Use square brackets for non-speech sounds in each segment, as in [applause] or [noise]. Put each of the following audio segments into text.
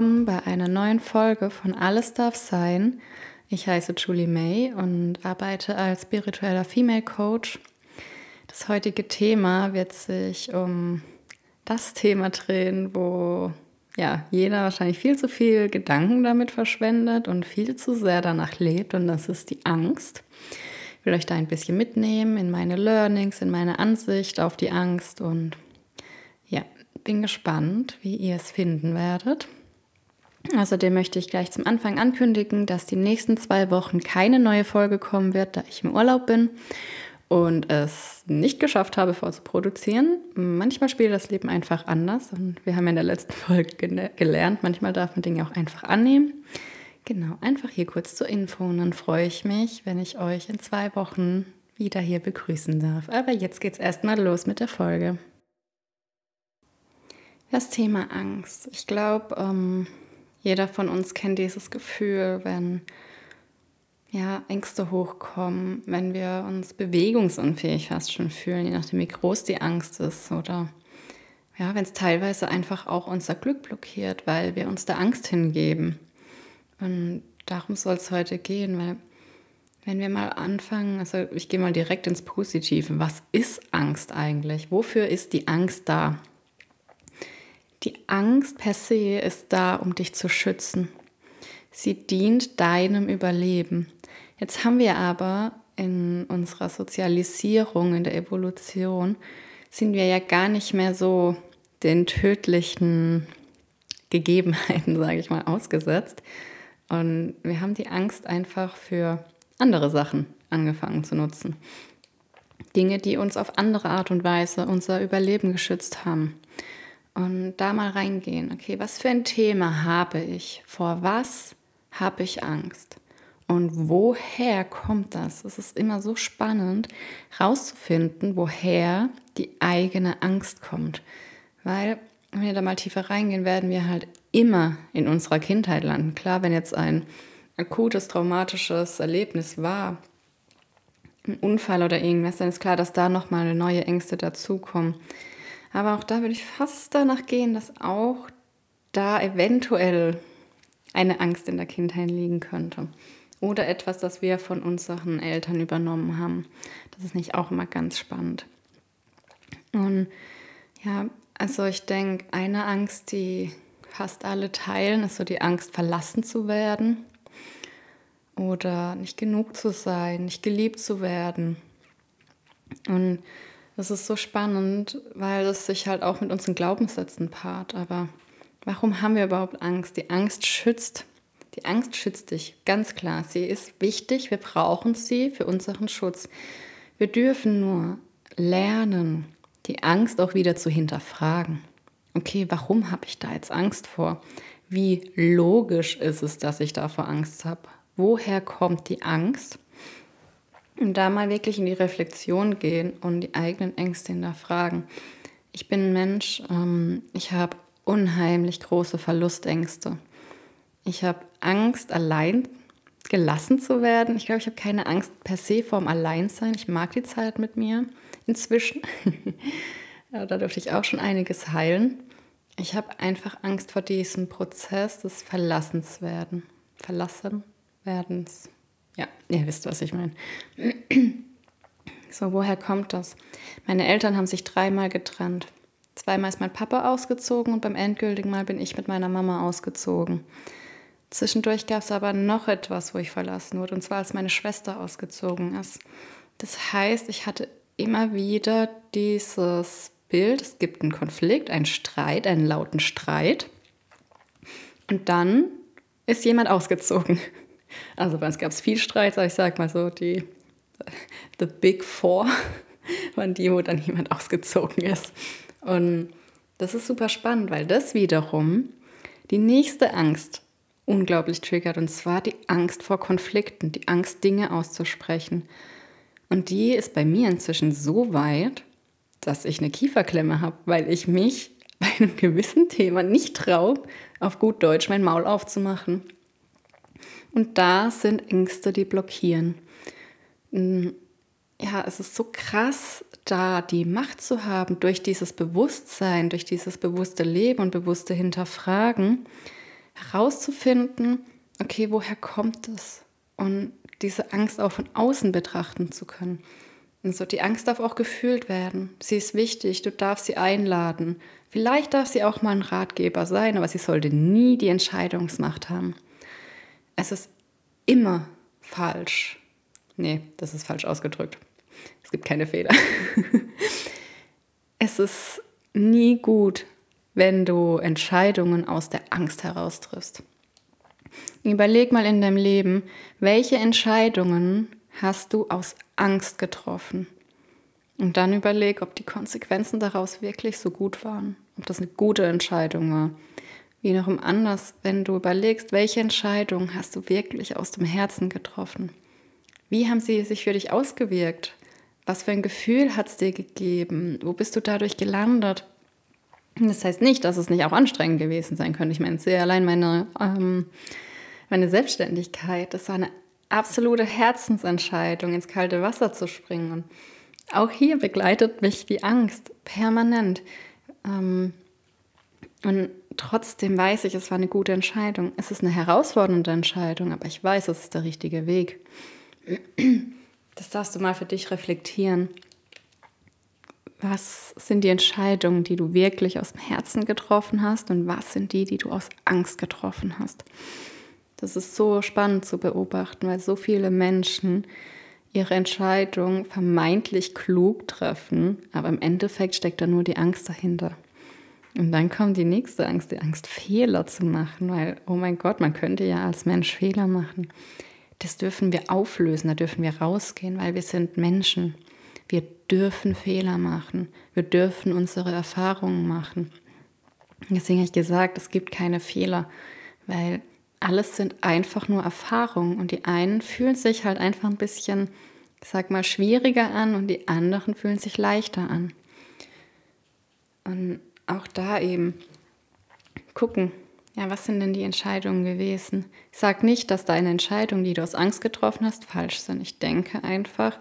willkommen bei einer neuen Folge von Alles darf sein. Ich heiße Julie May und arbeite als spiritueller Female Coach. Das heutige Thema wird sich um das Thema drehen, wo ja, jeder wahrscheinlich viel zu viel Gedanken damit verschwendet und viel zu sehr danach lebt und das ist die Angst. Ich will euch da ein bisschen mitnehmen in meine Learnings, in meine Ansicht auf die Angst und bin gespannt, wie ihr es finden werdet. Außerdem möchte ich gleich zum Anfang ankündigen, dass die nächsten zwei Wochen keine neue Folge kommen wird, da ich im Urlaub bin und es nicht geschafft habe, vorzuproduzieren. Manchmal spielt das Leben einfach anders und wir haben in der letzten [laughs] Folge gelernt, manchmal darf man Dinge auch einfach annehmen. Genau, einfach hier kurz zur Info und dann freue ich mich, wenn ich euch in zwei Wochen wieder hier begrüßen darf. Aber jetzt geht's erstmal los mit der Folge. Das Thema Angst. Ich glaube, ähm, jeder von uns kennt dieses Gefühl, wenn ja, Ängste hochkommen, wenn wir uns bewegungsunfähig fast schon fühlen, je nachdem, wie groß die Angst ist oder ja, wenn es teilweise einfach auch unser Glück blockiert, weil wir uns der Angst hingeben. Und darum soll es heute gehen, weil wenn wir mal anfangen, also ich gehe mal direkt ins Positive. Was ist Angst eigentlich? Wofür ist die Angst da? Die Angst per se ist da, um dich zu schützen. Sie dient deinem Überleben. Jetzt haben wir aber in unserer Sozialisierung, in der Evolution, sind wir ja gar nicht mehr so den tödlichen Gegebenheiten, [laughs] sage ich mal, ausgesetzt. Und wir haben die Angst einfach für andere Sachen angefangen zu nutzen. Dinge, die uns auf andere Art und Weise unser Überleben geschützt haben. Und da mal reingehen, okay, was für ein Thema habe ich? Vor was habe ich Angst? Und woher kommt das? Es ist immer so spannend, herauszufinden, woher die eigene Angst kommt. Weil, wenn wir da mal tiefer reingehen, werden wir halt immer in unserer Kindheit landen. Klar, wenn jetzt ein akutes, traumatisches Erlebnis war, ein Unfall oder irgendwas, dann ist klar, dass da nochmal neue Ängste dazukommen. Aber auch da würde ich fast danach gehen, dass auch da eventuell eine Angst in der Kindheit liegen könnte. Oder etwas, das wir von unseren Eltern übernommen haben. Das ist nicht auch immer ganz spannend. Und ja, also ich denke, eine Angst, die fast alle teilen, ist so die Angst, verlassen zu werden oder nicht genug zu sein, nicht geliebt zu werden. Und das ist so spannend, weil es sich halt auch mit unseren Glaubenssätzen paart. Aber warum haben wir überhaupt Angst? Die Angst schützt. Die Angst schützt dich, ganz klar. Sie ist wichtig, wir brauchen sie für unseren Schutz. Wir dürfen nur lernen, die Angst auch wieder zu hinterfragen. Okay, warum habe ich da jetzt Angst vor? Wie logisch ist es, dass ich davor Angst habe? Woher kommt die Angst? Und da mal wirklich in die Reflexion gehen und die eigenen Ängste hinterfragen. Ich bin ein Mensch, ähm, ich habe unheimlich große Verlustängste. Ich habe Angst, allein gelassen zu werden. Ich glaube, ich habe keine Angst per se vorm Alleinsein. Ich mag die Zeit mit mir inzwischen. [laughs] da durfte ich auch schon einiges heilen. Ich habe einfach Angst vor diesem Prozess des Verlassenswerden. Verlassen werdens. Ja, ihr wisst, was ich meine. So, woher kommt das? Meine Eltern haben sich dreimal getrennt. Zweimal ist mein Papa ausgezogen und beim endgültigen Mal bin ich mit meiner Mama ausgezogen. Zwischendurch gab es aber noch etwas, wo ich verlassen wurde, und zwar als meine Schwester ausgezogen ist. Das heißt, ich hatte immer wieder dieses Bild, es gibt einen Konflikt, einen Streit, einen lauten Streit. Und dann ist jemand ausgezogen. Also bei uns gab es viel Streit, aber ich sag mal so, die The Big Four [laughs] waren die, wo dann jemand ausgezogen ist. Und das ist super spannend, weil das wiederum die nächste Angst unglaublich triggert, und zwar die Angst vor Konflikten, die Angst, Dinge auszusprechen. Und die ist bei mir inzwischen so weit, dass ich eine Kieferklemme habe, weil ich mich [laughs] bei einem gewissen Thema nicht traue, auf gut Deutsch mein Maul aufzumachen. Und da sind Ängste, die blockieren. Mm, ja, es ist so krass, da die Macht zu haben durch dieses Bewusstsein, durch dieses bewusste Leben und bewusste Hinterfragen, herauszufinden, okay, woher kommt es? Und diese Angst auch von außen betrachten zu können. Und die Angst darf auch gefühlt werden. Sie ist wichtig, du darfst sie einladen. Vielleicht darf sie auch mal ein Ratgeber sein, aber sie sollte nie die Entscheidungsmacht haben. Es ist immer falsch. Nee, das ist falsch ausgedrückt. Es gibt keine Fehler. [laughs] es ist nie gut, wenn du Entscheidungen aus der Angst heraus triffst. Überleg mal in deinem Leben, welche Entscheidungen hast du aus Angst getroffen? Und dann überleg, ob die Konsequenzen daraus wirklich so gut waren, ob das eine gute Entscheidung war. Wie noch anders, wenn du überlegst, welche Entscheidung hast du wirklich aus dem Herzen getroffen? Wie haben sie sich für dich ausgewirkt? Was für ein Gefühl hat es dir gegeben? Wo bist du dadurch gelandet? Das heißt nicht, dass es nicht auch anstrengend gewesen sein könnte. Ich meine, sehe allein meine, ähm, meine Selbstständigkeit. Das war eine absolute Herzensentscheidung, ins kalte Wasser zu springen. Und auch hier begleitet mich die Angst permanent. Ähm, und trotzdem weiß ich, es war eine gute Entscheidung. Es ist eine herausfordernde Entscheidung, aber ich weiß, es ist der richtige Weg. Das darfst du mal für dich reflektieren. Was sind die Entscheidungen, die du wirklich aus dem Herzen getroffen hast und was sind die, die du aus Angst getroffen hast? Das ist so spannend zu beobachten, weil so viele Menschen ihre Entscheidung vermeintlich klug treffen, aber im Endeffekt steckt da nur die Angst dahinter. Und dann kommt die nächste Angst, die Angst, Fehler zu machen, weil, oh mein Gott, man könnte ja als Mensch Fehler machen. Das dürfen wir auflösen, da dürfen wir rausgehen, weil wir sind Menschen. Wir dürfen Fehler machen, wir dürfen unsere Erfahrungen machen. Deswegen habe ich gesagt, es gibt keine Fehler, weil alles sind einfach nur Erfahrungen und die einen fühlen sich halt einfach ein bisschen, ich sag mal, schwieriger an und die anderen fühlen sich leichter an. Und auch da eben gucken, ja, was sind denn die Entscheidungen gewesen? Ich sage nicht, dass deine Entscheidungen, die du aus Angst getroffen hast, falsch sind. Ich denke einfach,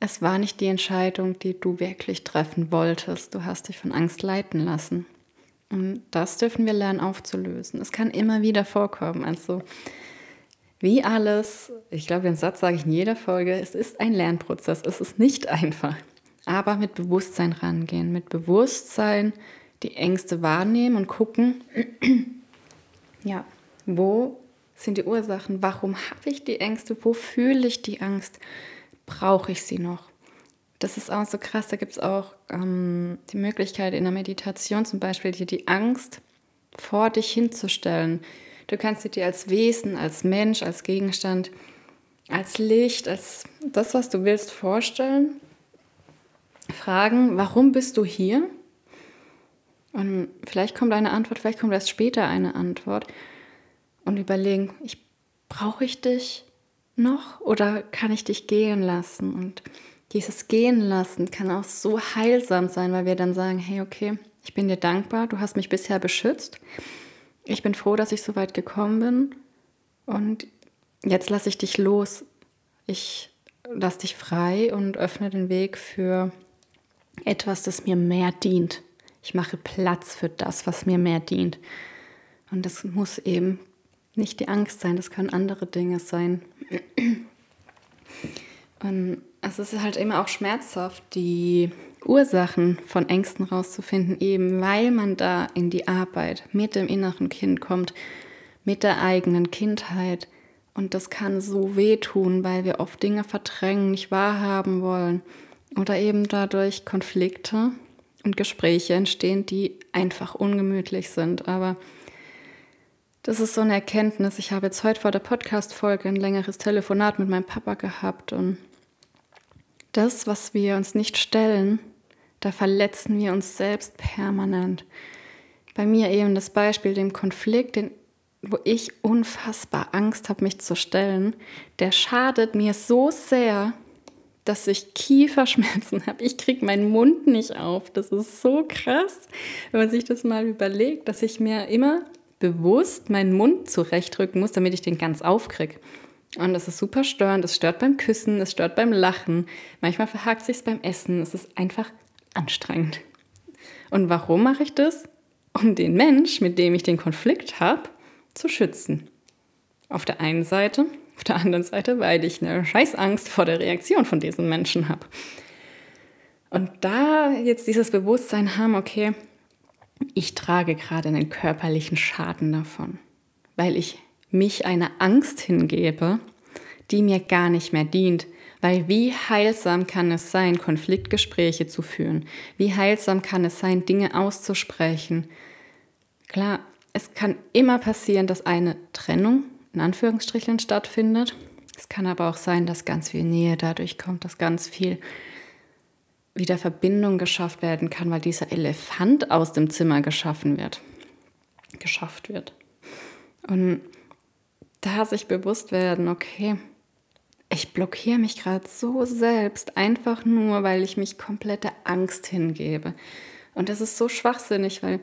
es war nicht die Entscheidung, die du wirklich treffen wolltest. Du hast dich von Angst leiten lassen. Und das dürfen wir lernen aufzulösen. Es kann immer wieder vorkommen. Also wie alles, ich glaube, den Satz sage ich in jeder Folge, es ist ein Lernprozess. Es ist nicht [laughs] einfach aber mit Bewusstsein rangehen, mit Bewusstsein die Ängste wahrnehmen und gucken, [clears throat] ja, wo sind die Ursachen? Warum habe ich die Ängste? Wo fühle ich die Angst? Brauche ich sie noch? Das ist auch so krass. Da gibt es auch ähm, die Möglichkeit in der Meditation zum Beispiel, dir die Angst vor dich hinzustellen. Du kannst sie dir als Wesen, als Mensch, als Gegenstand, als Licht, als das, was du willst, vorstellen fragen, warum bist du hier? Und vielleicht kommt eine Antwort, vielleicht kommt erst später eine Antwort. Und überlegen, ich, brauche ich dich noch oder kann ich dich gehen lassen? Und dieses Gehen lassen kann auch so heilsam sein, weil wir dann sagen, hey, okay, ich bin dir dankbar, du hast mich bisher beschützt. Ich bin froh, dass ich so weit gekommen bin. Und jetzt lasse ich dich los. Ich lasse dich frei und öffne den Weg für etwas, das mir mehr dient. Ich mache Platz für das, was mir mehr dient. Und das muss eben nicht die Angst sein, das können andere Dinge sein. Und es ist halt immer auch schmerzhaft, die Ursachen von Ängsten rauszufinden, eben weil man da in die Arbeit mit dem inneren Kind kommt, mit der eigenen Kindheit. Und das kann so wehtun, weil wir oft Dinge verdrängen, nicht wahrhaben wollen oder eben dadurch Konflikte und Gespräche entstehen, die einfach ungemütlich sind. Aber das ist so eine Erkenntnis. Ich habe jetzt heute vor der Podcast-Folge ein längeres Telefonat mit meinem Papa gehabt und das, was wir uns nicht stellen, da verletzen wir uns selbst permanent. Bei mir eben das Beispiel, dem Konflikt, den, wo ich unfassbar Angst habe, mich zu stellen, der schadet mir so sehr, dass ich Kieferschmerzen habe. Ich kriege meinen Mund nicht auf. Das ist so krass, wenn man sich das mal überlegt, dass ich mir immer bewusst meinen Mund zurechtrücken muss, damit ich den ganz aufkriege. Und das ist super störend. Es stört beim Küssen, es stört beim Lachen. Manchmal verhakt sich beim Essen. Es ist einfach anstrengend. Und warum mache ich das? Um den Mensch, mit dem ich den Konflikt habe, zu schützen. Auf der einen Seite, auf der anderen Seite, weil ich eine Scheißangst vor der Reaktion von diesen Menschen habe. Und da jetzt dieses Bewusstsein haben, okay, ich trage gerade einen körperlichen Schaden davon, weil ich mich einer Angst hingebe, die mir gar nicht mehr dient. Weil wie heilsam kann es sein, Konfliktgespräche zu führen? Wie heilsam kann es sein, Dinge auszusprechen? Klar, es kann immer passieren, dass eine Trennung in Anführungsstrichen stattfindet. Es kann aber auch sein, dass ganz viel Nähe dadurch kommt, dass ganz viel wieder Verbindung geschafft werden kann, weil dieser Elefant aus dem Zimmer geschaffen wird. Geschafft wird. Und da sich bewusst werden, okay, ich blockiere mich gerade so selbst, einfach nur, weil ich mich komplette Angst hingebe. Und das ist so schwachsinnig, weil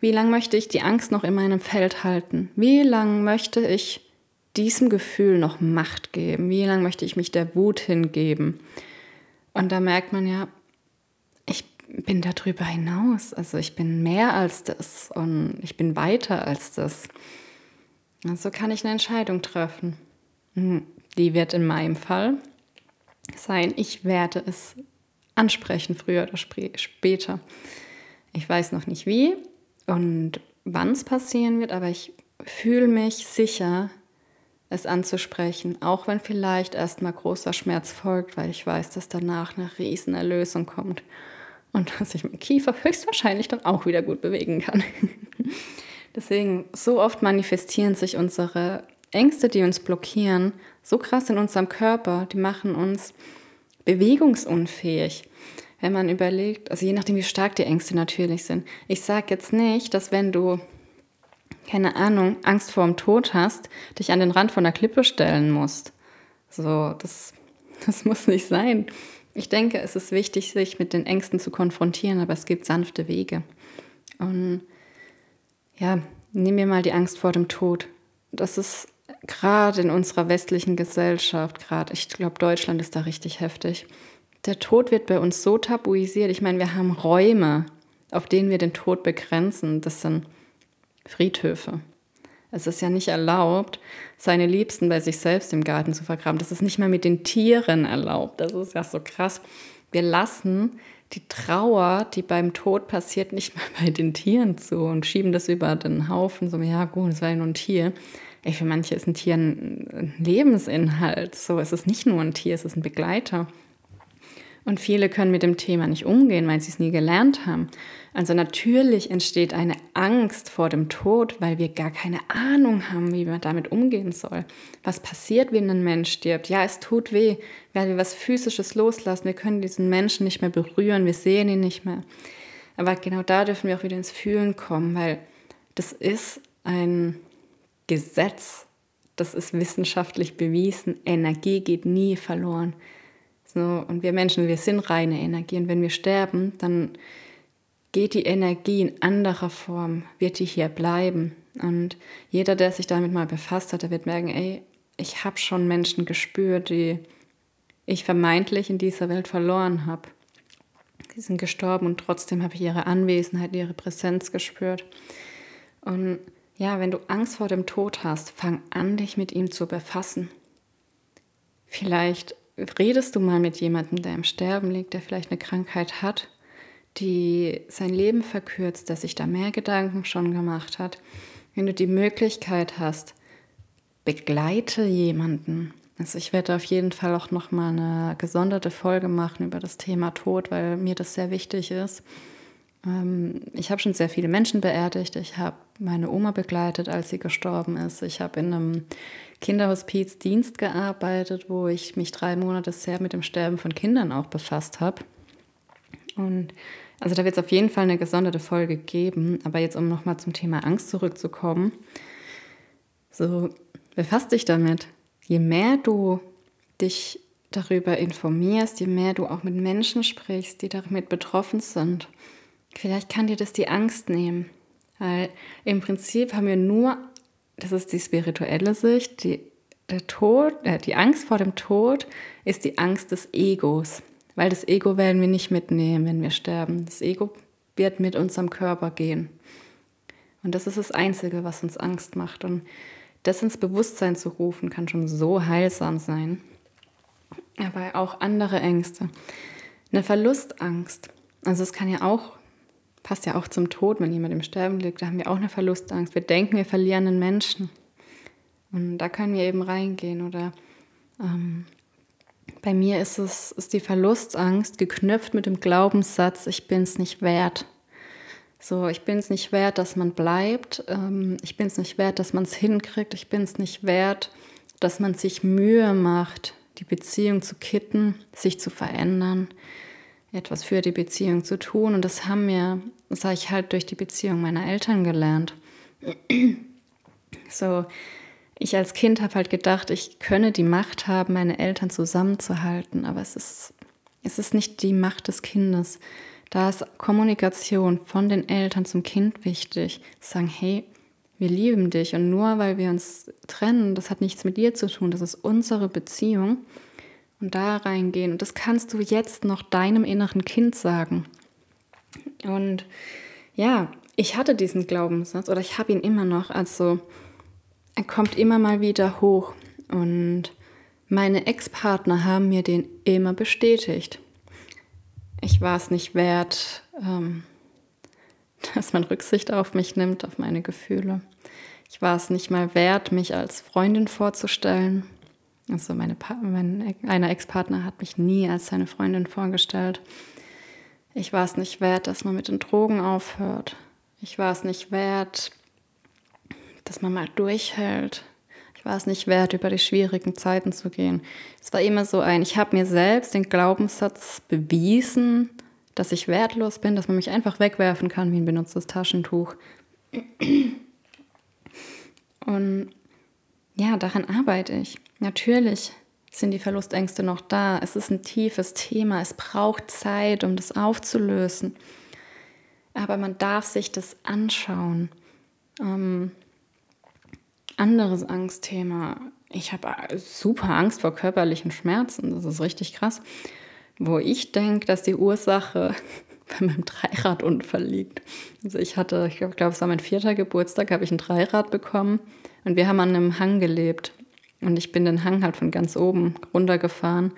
wie lange möchte ich die Angst noch in meinem Feld halten? Wie lange möchte ich diesem Gefühl noch Macht geben? Wie lange möchte ich mich der Wut hingeben? Und da merkt man ja, ich bin darüber hinaus. Also ich bin mehr als das und ich bin weiter als das. Also kann ich eine Entscheidung treffen. Hm, die wird in meinem Fall sein, ich werde es ansprechen, früher oder später. Ich weiß noch nicht wie und wann es passieren wird, aber ich fühle mich sicher, es anzusprechen, auch wenn vielleicht erstmal großer Schmerz folgt, weil ich weiß, dass danach eine riesen Erlösung kommt und [laughs] dass ich meinen Kiefer höchstwahrscheinlich dann auch wieder gut bewegen kann. [laughs] Deswegen, so oft manifestieren sich unsere Ängste, die uns blockieren, so krass in unserem Körper, die machen uns bewegungsunfähig. Wenn man überlegt, also je nachdem, wie stark die Ängste natürlich sind. Ich sage jetzt nicht, dass wenn du, keine Ahnung, Angst vor dem Tod hast, dich an den Rand von der Klippe stellen musst. So, das, [laughs] das muss nicht sein. Ich denke, es ist wichtig, sich mit den Ängsten zu konfrontieren, aber es gibt sanfte Wege. Und ja, nehmen wir mal die Angst vor dem Tod. Das ist gerade in unserer westlichen Gesellschaft, gerade, ich glaube, Deutschland ist da richtig heftig. Der Tod wird bei uns so tabuisiert. Ich meine, wir haben Räume, auf denen wir den Tod begrenzen. Das sind Friedhöfe. Es ist ja nicht erlaubt, seine Liebsten bei sich selbst im Garten zu vergraben. Das ist nicht mal mit den Tieren erlaubt. Das ist ja so krass. Wir lassen die Trauer, die beim Tod passiert, nicht mal bei den Tieren zu und schieben das über den Haufen. So, ja, gut, es war ja nur ein Tier. Ey, für manche ist ein Tier ein Lebensinhalt. So, es ist nicht nur ein Tier, es ist ein Begleiter. Und viele können mit dem Thema nicht umgehen, weil sie es nie gelernt haben. Also natürlich entsteht eine Angst vor dem Tod, weil wir gar keine Ahnung haben, wie man damit umgehen soll. Was passiert, wenn ein Mensch stirbt? Ja, es tut weh, weil wir was Physisches loslassen. Wir können diesen Menschen nicht mehr berühren, wir sehen ihn nicht mehr. Aber genau da dürfen wir auch wieder ins Fühlen kommen, weil das ist ein Gesetz, das ist wissenschaftlich bewiesen. Energie geht nie verloren. So, und wir Menschen, wir sind reine Energie. Und wenn wir sterben, dann geht die Energie in anderer Form, wird die hier bleiben. Und jeder, der sich damit mal befasst hat, der wird merken, ey, ich habe schon Menschen gespürt, die ich vermeintlich in dieser Welt verloren habe. Die sind gestorben und trotzdem habe ich ihre Anwesenheit, ihre Präsenz gespürt. Und ja, wenn du Angst vor dem Tod hast, fang an, dich mit ihm zu befassen. Vielleicht redest du mal mit jemandem, der im Sterben liegt, der vielleicht eine Krankheit hat, die sein Leben verkürzt, der sich da mehr Gedanken schon gemacht hat. Wenn du die Möglichkeit hast, begleite jemanden. Also ich werde auf jeden Fall auch noch mal eine gesonderte Folge machen über das Thema Tod, weil mir das sehr wichtig ist. Ähm, ich habe schon sehr viele Menschen beerdigt. Ich habe meine Oma begleitet, als sie gestorben ist. Ich habe in einem Kinderhospiz Dienst gearbeitet, wo ich mich drei Monate sehr mit dem Sterben von Kindern auch befasst habe. Und also da wird es auf jeden Fall eine gesonderte Folge geben. Aber jetzt, um nochmal zum Thema Angst zurückzukommen, so befass dich damit. Je mehr du dich darüber informierst, je mehr du auch mit Menschen sprichst, die damit betroffen sind, Vielleicht kann dir das die Angst nehmen, weil im Prinzip haben wir nur, das ist die spirituelle Sicht, die, der Tod, äh, die Angst vor dem Tod ist die Angst des Egos, weil das Ego werden wir nicht mitnehmen, wenn wir sterben. Das Ego wird mit unserem Körper gehen. Und das ist das Einzige, was uns Angst macht. Und das ins Bewusstsein zu rufen, kann schon so heilsam sein. Aber auch andere Ängste. Eine Verlustangst. Also es kann ja auch, passt ja auch zum Tod, wenn jemand im Sterben liegt, da haben wir auch eine Verlustangst. Wir denken, wir verlieren einen Menschen. Und da können wir eben reingehen. Oder ähm, bei mir ist es ist die Verlustangst geknüpft mit dem Glaubenssatz, ich bin es nicht wert. So, ich bin es nicht wert, dass man bleibt. Ähm, ich bin es nicht wert, dass man es hinkriegt. Ich bin es nicht wert, dass man sich Mühe macht, die Beziehung zu kitten, sich zu verändern, etwas für die Beziehung zu tun. Und das haben mir, das habe ich halt durch die Beziehung meiner Eltern gelernt. So, ich als Kind habe halt gedacht, ich könne die Macht haben, meine Eltern zusammenzuhalten, aber es ist, es ist nicht die Macht des Kindes. Da ist Kommunikation von den Eltern zum Kind wichtig. Sagen, hey, wir lieben dich und nur weil wir uns trennen, das hat nichts mit dir zu tun, das ist unsere Beziehung. Und da reingehen. Und das kannst du jetzt noch deinem inneren Kind sagen. Und ja, ich hatte diesen Glaubenssatz oder ich habe ihn immer noch. Also er kommt immer mal wieder hoch. Und meine Ex-Partner haben mir den immer bestätigt. Ich war es nicht wert, ähm, [laughs] dass man Rücksicht auf mich nimmt, auf meine Gefühle. Ich war es nicht mal wert, mich als Freundin vorzustellen. Also meine mein, einer Ex-Partner hat mich nie als seine Freundin vorgestellt. Ich war es nicht wert, dass man mit den Drogen aufhört. Ich war es nicht wert, dass man mal durchhält. Ich war es nicht wert, über die schwierigen Zeiten zu gehen. Es war immer so ein, ich habe mir selbst den Glaubenssatz bewiesen, dass ich wertlos bin, dass man mich einfach wegwerfen kann wie ein benutztes Taschentuch. Und ja, daran arbeite ich. Natürlich sind die Verlustängste noch da. Es ist ein tiefes Thema. Es braucht Zeit, um das aufzulösen. Aber man darf sich das anschauen. Ähm, anderes Angstthema. Ich habe super Angst vor körperlichen Schmerzen. Das ist richtig krass. Wo ich denke, dass die Ursache [laughs] bei meinem Dreiradunfall liegt. Also ich hatte, ich glaube, es war mein vierter Geburtstag, habe ich ein Dreirad bekommen und wir haben an einem Hang gelebt. Und ich bin den Hang halt von ganz oben runtergefahren.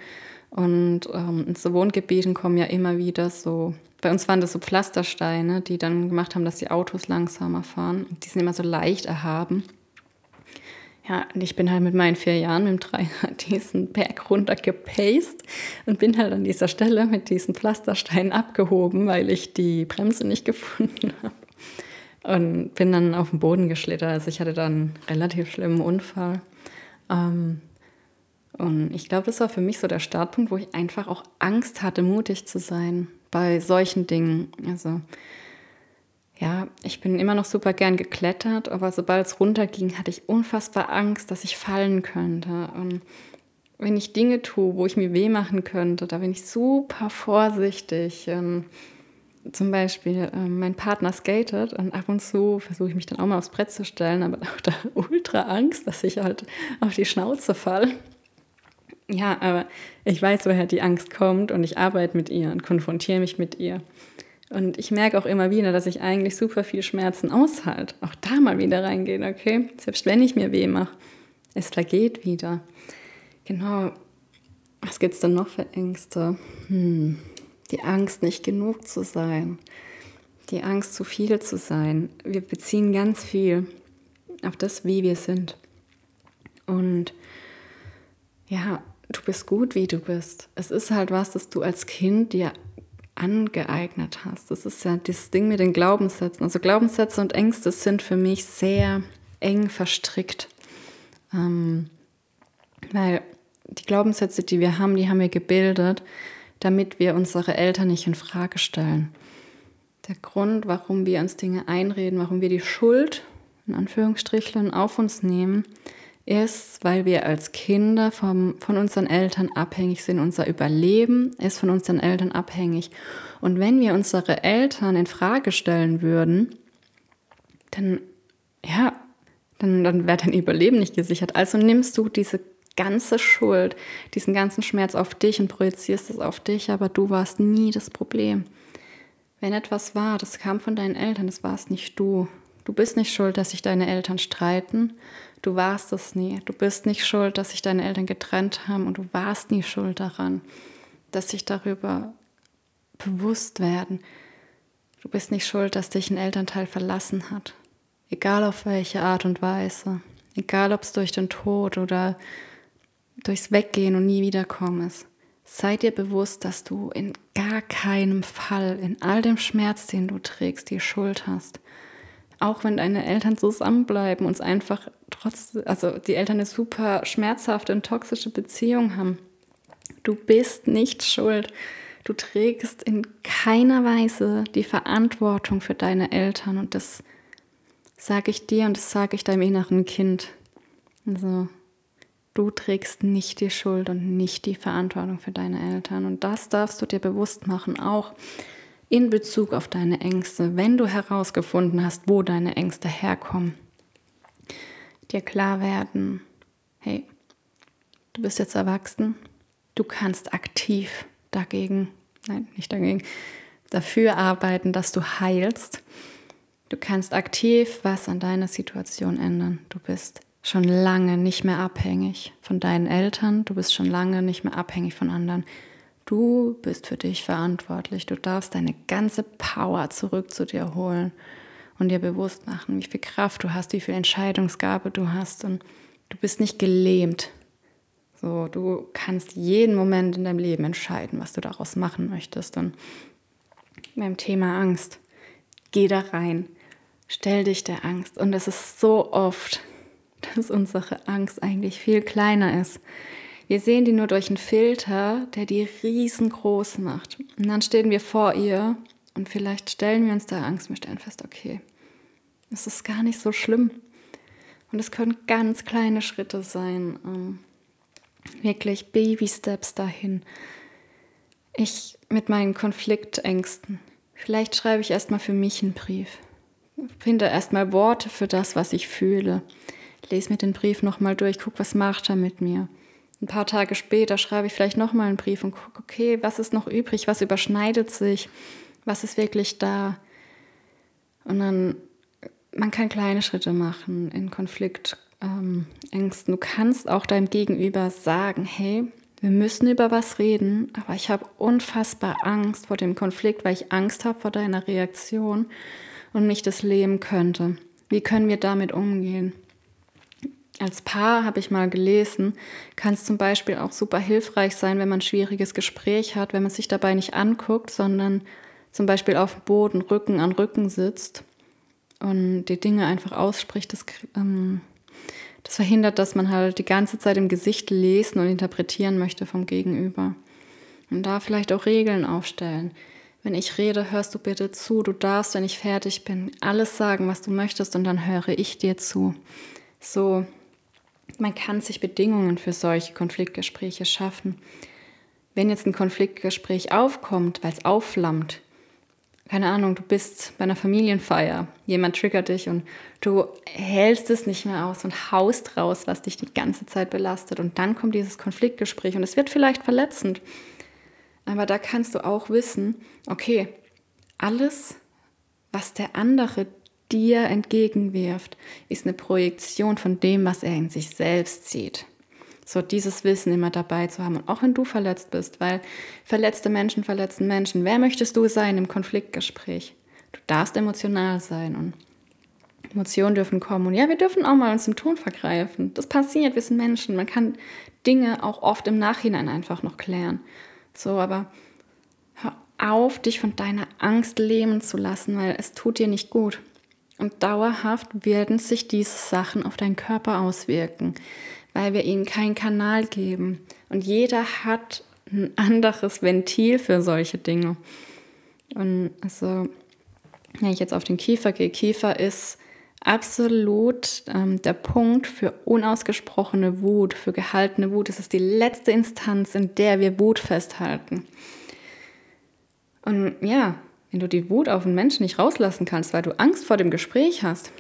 Und ähm, in so Wohngebieten kommen ja immer wieder so, bei uns waren das so Pflastersteine, die dann gemacht haben, dass die Autos langsamer fahren. Die sind immer so leicht erhaben. Ja, und ich bin halt mit meinen vier Jahren mit dem Dreirad [laughs] diesen Berg runter gepaced und bin halt an dieser Stelle mit diesen Pflastersteinen abgehoben, weil ich die Bremse nicht [laughs] gefunden habe. Und bin dann auf den Boden geschlittert. Also ich hatte dann einen relativ schlimmen Unfall. Ähm, und ich glaube, das war für mich so der Startpunkt, wo ich einfach auch Angst hatte, mutig zu sein bei solchen Dingen. Also ja, ich bin immer noch super gern geklettert, aber sobald es runterging, hatte ich unfassbar Angst, dass ich fallen könnte. Und wenn ich Dinge tue, wo ich mir weh machen könnte, da bin ich super vorsichtig. Und zum Beispiel, äh, mein Partner skatet und ab und zu versuche ich mich dann auch mal aufs Brett zu stellen, aber [laughs] auch da ultra Angst, dass ich halt auf die Schnauze falle. Ja, aber ich weiß, woher die Angst kommt und ich arbeite mit ihr und konfrontiere mich mit ihr. Und ich merke auch immer wieder, dass ich eigentlich super viel Schmerzen aushalte. Auch da mal wieder reingehen, okay? Selbst wenn ich mir weh mache, es vergeht wieder. Genau. Was gibt es denn noch für Ängste? Hm. Die Angst, nicht genug zu sein. Die Angst, zu viel zu sein. Wir beziehen ganz viel auf das, wie wir sind. Und ja, du bist gut, wie du bist. Es ist halt was, das du als Kind dir angeeignet hast. Das ist ja dieses Ding mit den Glaubenssätzen. Also Glaubenssätze und Ängste sind für mich sehr eng verstrickt. Ähm, weil die Glaubenssätze, die wir haben, die haben wir gebildet, damit wir unsere Eltern nicht in Frage stellen. Der Grund, warum wir uns Dinge einreden, warum wir die Schuld in Anführungsstrichen auf uns nehmen, ist, weil wir als Kinder vom, von unseren Eltern abhängig sind. Unser Überleben ist von unseren Eltern abhängig. Und wenn wir unsere Eltern in Frage stellen würden, dann, ja, dann, dann wäre dein Überleben nicht gesichert. Also nimmst du diese ganze Schuld, diesen ganzen Schmerz auf dich und projizierst es auf dich, aber du warst nie das Problem. Wenn etwas war, das kam von deinen Eltern, das warst nicht du. Du bist nicht schuld, dass sich deine Eltern streiten. Du warst es nie. Du bist nicht schuld, dass sich deine Eltern getrennt haben und du warst nie schuld daran, dass sich darüber bewusst werden. Du bist nicht schuld, dass dich ein Elternteil verlassen hat. Egal auf welche Art und Weise. Egal ob es durch den Tod oder durchs Weggehen und nie wiederkommen ist. Sei dir bewusst, dass du in gar keinem Fall, in all dem Schmerz, den du trägst, die Schuld hast auch wenn deine Eltern zusammenbleiben und es einfach trotz, also die Eltern eine super schmerzhafte und toxische Beziehung haben, du bist nicht schuld. Du trägst in keiner Weise die Verantwortung für deine Eltern und das sage ich dir und das sage ich deinem inneren Kind. Also du trägst nicht die Schuld und nicht die Verantwortung für deine Eltern und das darfst du dir bewusst machen, auch in Bezug auf deine Ängste, wenn du herausgefunden hast, wo deine Ängste herkommen, dir klar werden, hey, du bist jetzt erwachsen, du kannst aktiv dagegen, nein, nicht dagegen, dafür arbeiten, dass du heilst. Du kannst aktiv was an deiner Situation ändern. Du bist schon lange nicht mehr abhängig von deinen Eltern, du bist schon lange nicht mehr abhängig von anderen. Du bist für dich verantwortlich. Du darfst deine ganze Power zurück zu dir holen und dir bewusst machen, wie viel Kraft du hast, wie viel Entscheidungsgabe du hast. Und du bist nicht gelähmt. So, du kannst jeden Moment in deinem Leben entscheiden, was du daraus machen möchtest. Und beim Thema Angst, geh da rein. Stell dich der Angst. Und es ist so oft, dass unsere Angst eigentlich viel kleiner ist wir sehen die nur durch einen Filter, der die riesengroß macht. Und dann stehen wir vor ihr und vielleicht stellen wir uns da Angst. Wir stellen fest, okay, es ist gar nicht so schlimm. Und es können ganz kleine Schritte sein. Ähm, wirklich Baby-Steps dahin. Ich mit meinen Konfliktängsten. Vielleicht schreibe ich erstmal für mich einen Brief. Finde erstmal Worte für das, was ich fühle. Lese mir den Brief nochmal durch, guck, was macht er mit mir. Ein paar Tage später schreibe ich vielleicht nochmal einen Brief und gucke, okay, was ist noch übrig, was überschneidet sich, was ist wirklich da. Und dann, man kann kleine Schritte machen in Konfliktängsten. Ähm, du kannst auch deinem Gegenüber sagen, hey, wir müssen über was reden, aber ich habe unfassbar Angst vor dem Konflikt, weil ich Angst habe vor deiner Reaktion und mich das lähmen könnte. Wie können wir damit umgehen? Als Paar habe ich mal gelesen, kann es zum Beispiel auch super hilfreich sein, wenn man ein schwieriges Gespräch hat, wenn man sich dabei nicht anguckt, sondern zum Beispiel auf dem Boden Rücken an Rücken sitzt und die Dinge einfach ausspricht. Das, ähm, das verhindert, dass man halt die ganze Zeit im Gesicht lesen und interpretieren möchte vom Gegenüber. Und da vielleicht auch Regeln aufstellen. Wenn ich rede, hörst du bitte zu. Du darfst, wenn ich fertig bin, alles sagen, was du möchtest, und dann höre ich dir zu. So man kann sich Bedingungen für solche Konfliktgespräche schaffen. Wenn jetzt ein Konfliktgespräch aufkommt, weil es aufflammt, keine Ahnung, du bist bei einer Familienfeier, jemand triggert dich und du hältst es nicht mehr aus und haust raus, was dich die ganze Zeit belastet. Und dann kommt dieses Konfliktgespräch und es wird vielleicht verletzend. Aber da kannst du auch wissen, okay, alles, was der andere dir entgegenwirft, ist eine Projektion von dem, was er in sich selbst sieht. So dieses Wissen immer dabei zu haben. Und auch wenn du verletzt bist, weil verletzte Menschen verletzen Menschen. Wer möchtest du sein im Konfliktgespräch? Du darfst emotional sein und Emotionen dürfen kommen. Und ja, wir dürfen auch mal uns im Ton vergreifen. Das passiert, wir sind Menschen. Man kann Dinge auch oft im Nachhinein einfach noch klären. So, aber hör auf, dich von deiner Angst lähmen zu lassen, weil es tut dir nicht gut. Und dauerhaft werden sich diese Sachen auf deinen Körper auswirken, weil wir ihnen keinen Kanal geben. Und jeder hat ein anderes Ventil für solche Dinge. Und also, wenn ich jetzt auf den Kiefer gehe, Kiefer ist absolut ähm, der Punkt für unausgesprochene Wut, für gehaltene Wut. Es ist die letzte Instanz, in der wir Wut festhalten. Und ja, wenn du die Wut auf einen Menschen nicht rauslassen kannst, weil du Angst vor dem Gespräch hast,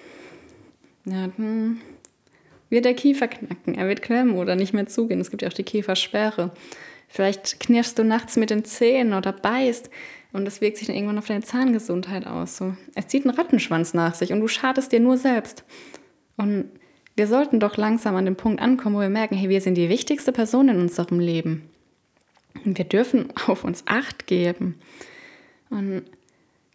ja, dann wird der Kiefer knacken, er wird klemmen oder nicht mehr zugehen. Es gibt ja auch die Kiefersperre. Vielleicht knirschst du nachts mit den Zähnen oder beißt. Und das wirkt sich dann irgendwann auf deine Zahngesundheit aus. So. Es zieht einen Rattenschwanz nach sich und du schadest dir nur selbst. Und wir sollten doch langsam an den Punkt ankommen, wo wir merken, hey, wir sind die wichtigste Person in unserem Leben. Und wir dürfen auf uns Acht geben. Und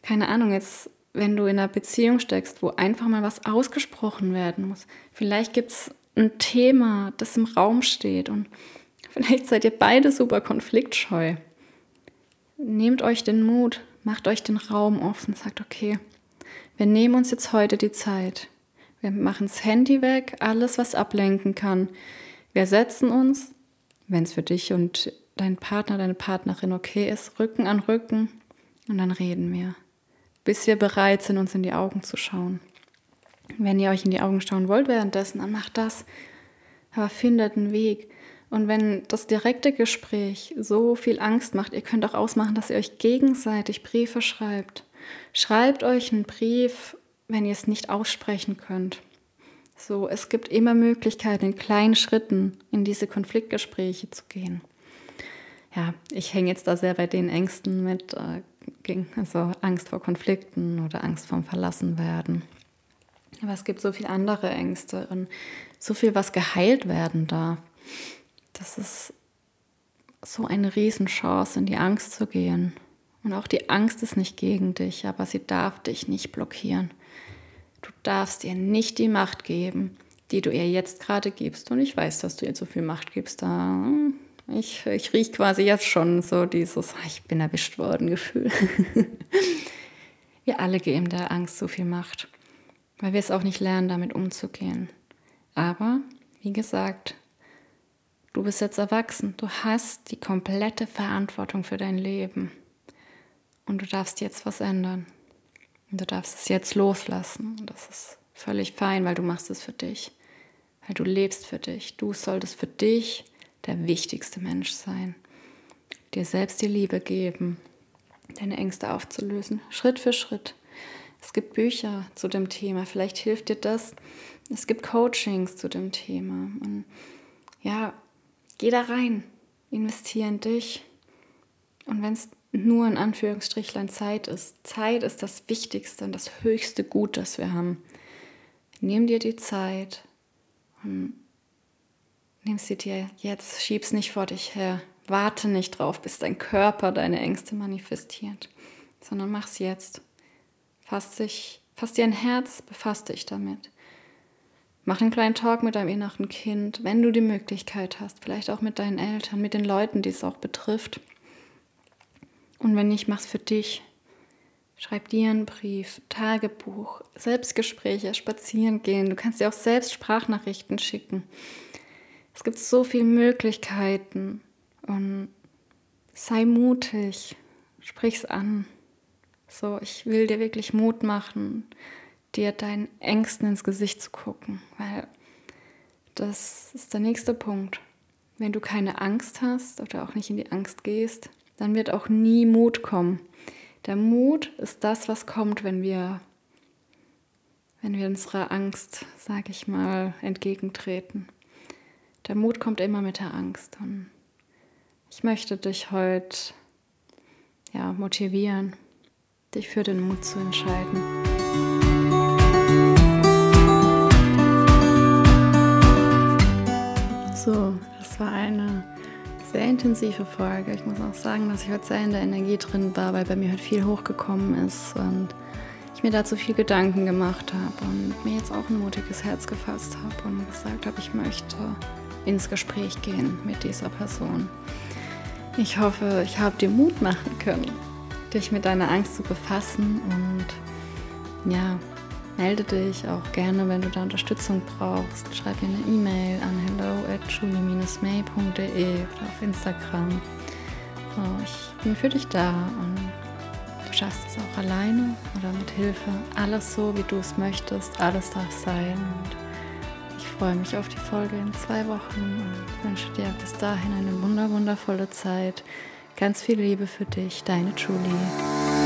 keine Ahnung, jetzt, wenn du in einer Beziehung steckst, wo einfach mal was ausgesprochen werden muss, vielleicht gibt es ein Thema, das im Raum steht und [laughs] vielleicht seid ihr beide super konfliktscheu. Nehmt euch den Mut, macht euch den Raum offen, sagt, okay, wir nehmen uns jetzt heute die Zeit. Wir machen das Handy weg, alles, was ablenken kann. Wir setzen uns, wenn es für dich und dein Partner, deine Partnerin okay ist, Rücken an Rücken und dann reden wir, bis wir bereit sind, uns in die Augen zu schauen. Wenn ihr euch in die Augen schauen wollt währenddessen, dann macht das. Aber findet einen Weg. Und wenn das direkte Gespräch so viel Angst macht, ihr könnt auch ausmachen, dass ihr euch gegenseitig Briefe schreibt. Schreibt euch einen Brief, wenn ihr es nicht aussprechen könnt. So, es gibt immer Möglichkeiten, in kleinen Schritten in diese Konfliktgespräche zu gehen. Ja, ich hänge jetzt da sehr bei den Ängsten mit, äh, also Angst vor Konflikten oder Angst vorm Verlassenwerden. Aber es gibt so viele andere Ängste und so viel, was geheilt werden darf. Das ist so eine Riesenchance, in die Angst zu gehen. Und auch die Angst ist nicht gegen dich, aber sie darf dich nicht blockieren. Du darfst ihr nicht die Macht geben, die du ihr jetzt gerade gibst. Und ich weiß, dass du ihr so viel Macht gibst. Da hm, ich, ich rieche quasi jetzt schon so dieses, ah, ich bin erwischt worden Gefühl. [laughs] wir alle geben der Angst so viel Macht, weil wir es auch nicht lernen, damit umzugehen. Aber, wie gesagt, Du bist jetzt erwachsen. Du hast die komplette Verantwortung für dein Leben. Und du darfst jetzt was ändern. Und du darfst es jetzt loslassen. Und das ist völlig fein, weil du machst es für dich. Weil du lebst für dich. Du solltest für dich der wichtigste Mensch sein. Dir selbst die Liebe geben. Deine Ängste aufzulösen. Schritt für Schritt. Es gibt Bücher zu dem Thema. Vielleicht hilft dir das. Es gibt Coachings zu dem Thema. Und ja, Geh da rein, investiere in dich. Und wenn es nur in Anführungsstrichlein Zeit ist, Zeit ist das Wichtigste und das höchste Gut, das wir haben. Nimm dir die Zeit und nimm sie dir jetzt, schieb's nicht vor dich her. Warte nicht drauf, bis dein Körper deine Ängste manifestiert, sondern mach's jetzt. Fass, dich, fass dir ein Herz, befass dich damit. Mach einen kleinen Talk mit deinem inneren Kind, wenn du die Möglichkeit hast, vielleicht auch mit deinen Eltern, mit den Leuten, die es auch betrifft. Und wenn nicht, mach's für dich. Schreib dir einen Brief, Tagebuch, Selbstgespräche, spazieren gehen. Du kannst dir auch selbst Sprachnachrichten schicken. Es gibt so viele Möglichkeiten. Und sei mutig, sprich's an. So, ich will dir wirklich Mut machen dir deinen Ängsten ins Gesicht zu gucken, weil das ist der nächste Punkt. Wenn du keine Angst hast oder auch nicht in die Angst gehst, dann wird auch nie Mut kommen. Der Mut ist das, was kommt, wenn wir, wenn wir unserer Angst, sage ich mal, entgegentreten. Der Mut kommt immer mit der Angst. Und ich möchte dich heute ja, motivieren, dich für den Mut zu entscheiden. So, das war eine sehr intensive Folge. Ich muss auch sagen, dass ich heute sehr in der Energie drin war, weil bei mir heute viel hochgekommen ist und ich mir dazu viel Gedanken gemacht habe und mir jetzt auch ein mutiges Herz gefasst habe und gesagt habe, ich möchte ins Gespräch gehen mit dieser Person. Ich hoffe, ich habe dir Mut machen können, dich mit deiner Angst zu befassen und ja, Melde dich auch gerne, wenn du da Unterstützung brauchst. Schreib mir eine E-Mail an hello at julie-may.de oder auf Instagram. So, ich bin für dich da und du schaffst es auch alleine oder mit Hilfe. Alles so, wie du es möchtest. Alles darf sein. Und freue mich auf die Folge in zwei Wochen und wünsche dir bis dahin eine wunder wundervolle Zeit. Ganz viel Liebe für dich, deine Julie.